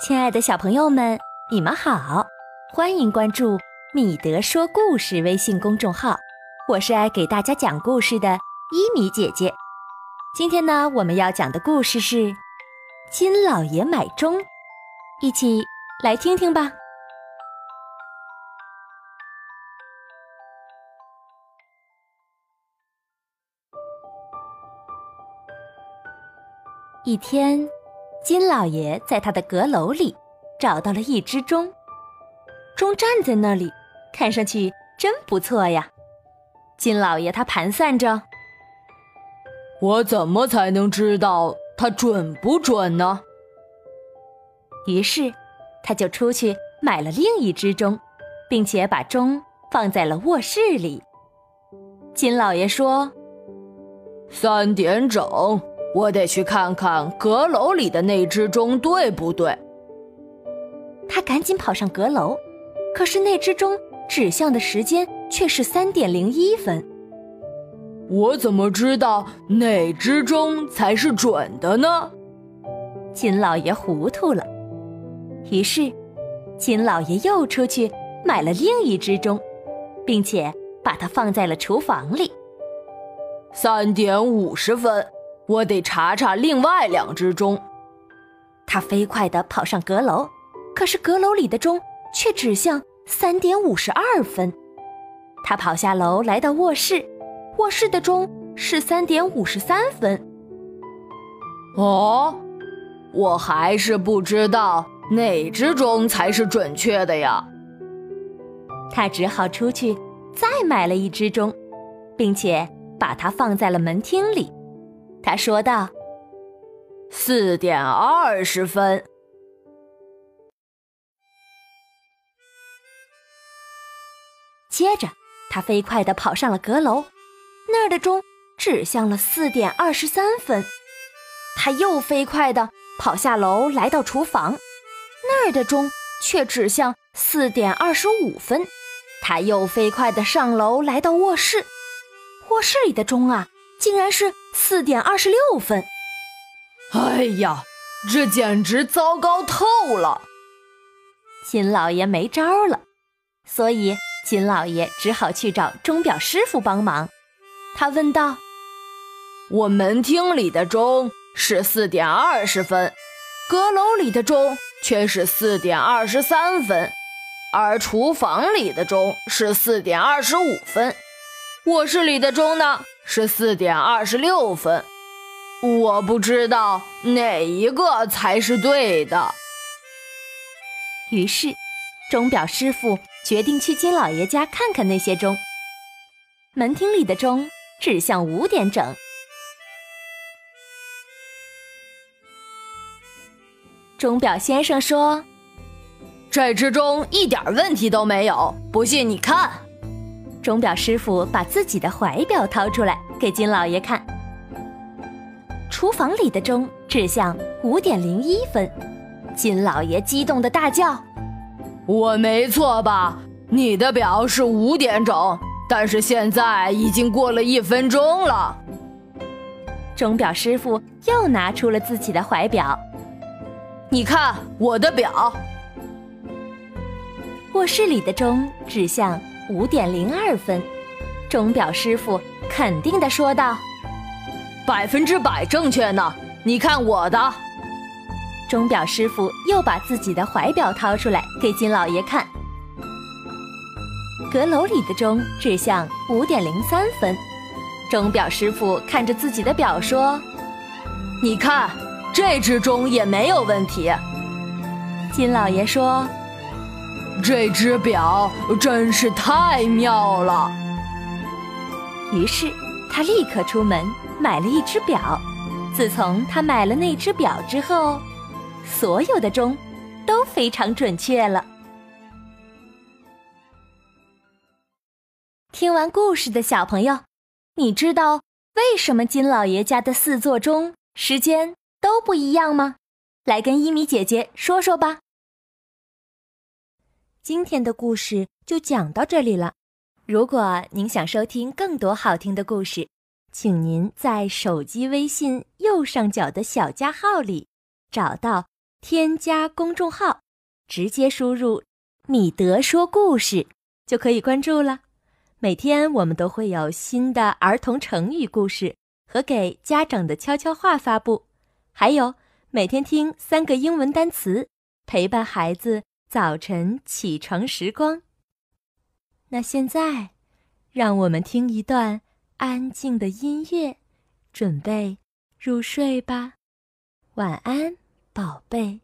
亲爱的小朋友们，你们好，欢迎关注米德说故事微信公众号。我是爱给大家讲故事的伊米姐姐。今天呢，我们要讲的故事是《金老爷买钟》，一起来听听吧。一天。金老爷在他的阁楼里找到了一只钟，钟站在那里，看上去真不错呀。金老爷他盘算着：我怎么才能知道它准不准呢？于是，他就出去买了另一只钟，并且把钟放在了卧室里。金老爷说：“三点整。”我得去看看阁楼里的那只钟对不对。他赶紧跑上阁楼，可是那只钟指向的时间却是三点零一分。我怎么知道哪只钟才是准的呢？金老爷糊涂了。于是，金老爷又出去买了另一只钟，并且把它放在了厨房里。三点五十分。我得查查另外两只钟。他飞快地跑上阁楼，可是阁楼里的钟却指向三点五十二分。他跑下楼，来到卧室，卧室的钟是三点五十三分。哦，我还是不知道哪只钟才是准确的呀。他只好出去再买了一只钟，并且把它放在了门厅里。他说道：“四点二十分。”接着，他飞快地跑上了阁楼，那儿的钟指向了四点二十三分。他又飞快地跑下楼，来到厨房，那儿的钟却指向四点二十五分。他又飞快地上楼，来到卧室，卧室里的钟啊。竟然是四点二十六分！哎呀，这简直糟糕透了！金老爷没招了，所以金老爷只好去找钟表师傅帮忙。他问道：“我门厅里的钟是四点二十分，阁楼里的钟却是四点二十三分，而厨房里的钟是四点二十五分，卧室里的钟呢？”是四点二十六分，我不知道哪一个才是对的。于是，钟表师傅决定去金老爷家看看那些钟。门厅里的钟指向五点整。钟表先生说：“这只钟一点问题都没有，不信你看。”钟表师傅把自己的怀表掏出来给金老爷看，厨房里的钟指向五点零一分，金老爷激动的大叫：“我没错吧？你的表是五点整，但是现在已经过了一分钟了。”钟表师傅又拿出了自己的怀表，你看我的表。卧室里的钟指向。五点零二分，钟表师傅肯定的说道：“百分之百正确呢！你看我的。”钟表师傅又把自己的怀表掏出来给金老爷看。阁楼里的钟指向五点零三分，钟表师傅看着自己的表说：“你看，这只钟也没有问题。”金老爷说。这只表真是太妙了。于是他立刻出门买了一只表。自从他买了那只表之后，所有的钟都非常准确了。听完故事的小朋友，你知道为什么金老爷家的四座钟时间都不一样吗？来跟一米姐姐说说吧。今天的故事就讲到这里了。如果您想收听更多好听的故事，请您在手机微信右上角的小加号里找到添加公众号，直接输入“米德说故事”就可以关注了。每天我们都会有新的儿童成语故事和给家长的悄悄话发布，还有每天听三个英文单词，陪伴孩子早晨起床时光。那现在，让我们听一段安静的音乐，准备入睡吧。晚安。宝贝，